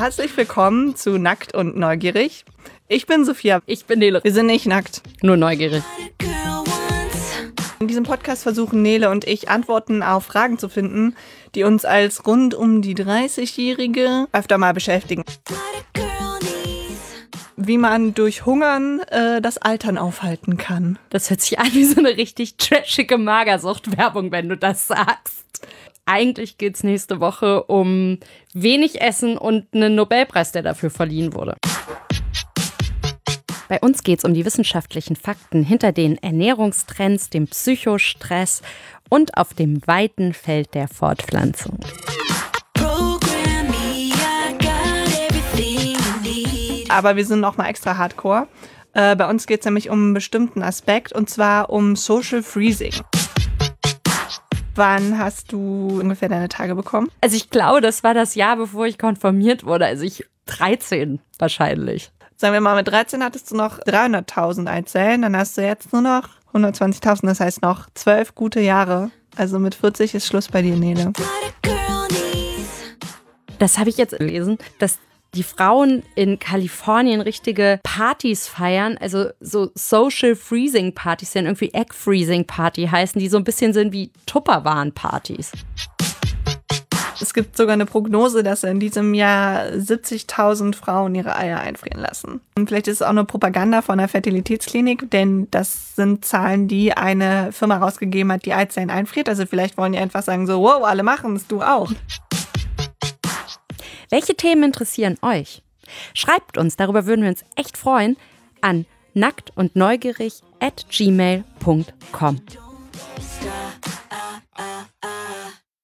Herzlich willkommen zu Nackt und Neugierig. Ich bin Sophia. Ich bin Nele. Wir sind nicht nackt. Nur neugierig. In diesem Podcast versuchen Nele und ich Antworten auf Fragen zu finden, die uns als rund um die 30-Jährige öfter mal beschäftigen. Wie man durch Hungern äh, das Altern aufhalten kann. Das hört sich an wie so eine richtig trashige Magersucht-Werbung, wenn du das sagst. Eigentlich geht es nächste Woche um wenig Essen und einen Nobelpreis, der dafür verliehen wurde. Bei uns geht es um die wissenschaftlichen Fakten hinter den Ernährungstrends, dem Psychostress und auf dem weiten Feld der Fortpflanzung. Aber wir sind noch mal extra hardcore. Äh, bei uns geht es nämlich um einen bestimmten Aspekt und zwar um Social Freezing. Wann hast du ungefähr deine Tage bekommen? Also ich glaube, das war das Jahr, bevor ich konfirmiert wurde. Also ich 13 wahrscheinlich. Sagen wir mal, mit 13 hattest du noch 300.000 Eizellen, dann hast du jetzt nur noch 120.000, das heißt noch zwölf gute Jahre. Also mit 40 ist Schluss bei dir, Nele. Das habe ich jetzt gelesen, dass die Frauen in Kalifornien richtige Partys feiern, also so Social Freezing Partys, die dann irgendwie Egg Freezing Party heißen, die so ein bisschen sind wie Tupperwaren Partys. Es gibt sogar eine Prognose, dass in diesem Jahr 70.000 Frauen ihre Eier einfrieren lassen. Und vielleicht ist es auch eine Propaganda von einer Fertilitätsklinik, denn das sind Zahlen, die eine Firma rausgegeben hat, die Eizellen einfriert. Also vielleicht wollen die einfach sagen so, wow, alle machen es, du auch. Welche Themen interessieren euch? Schreibt uns, darüber würden wir uns echt freuen, an nackt und neugierig at gmail.com.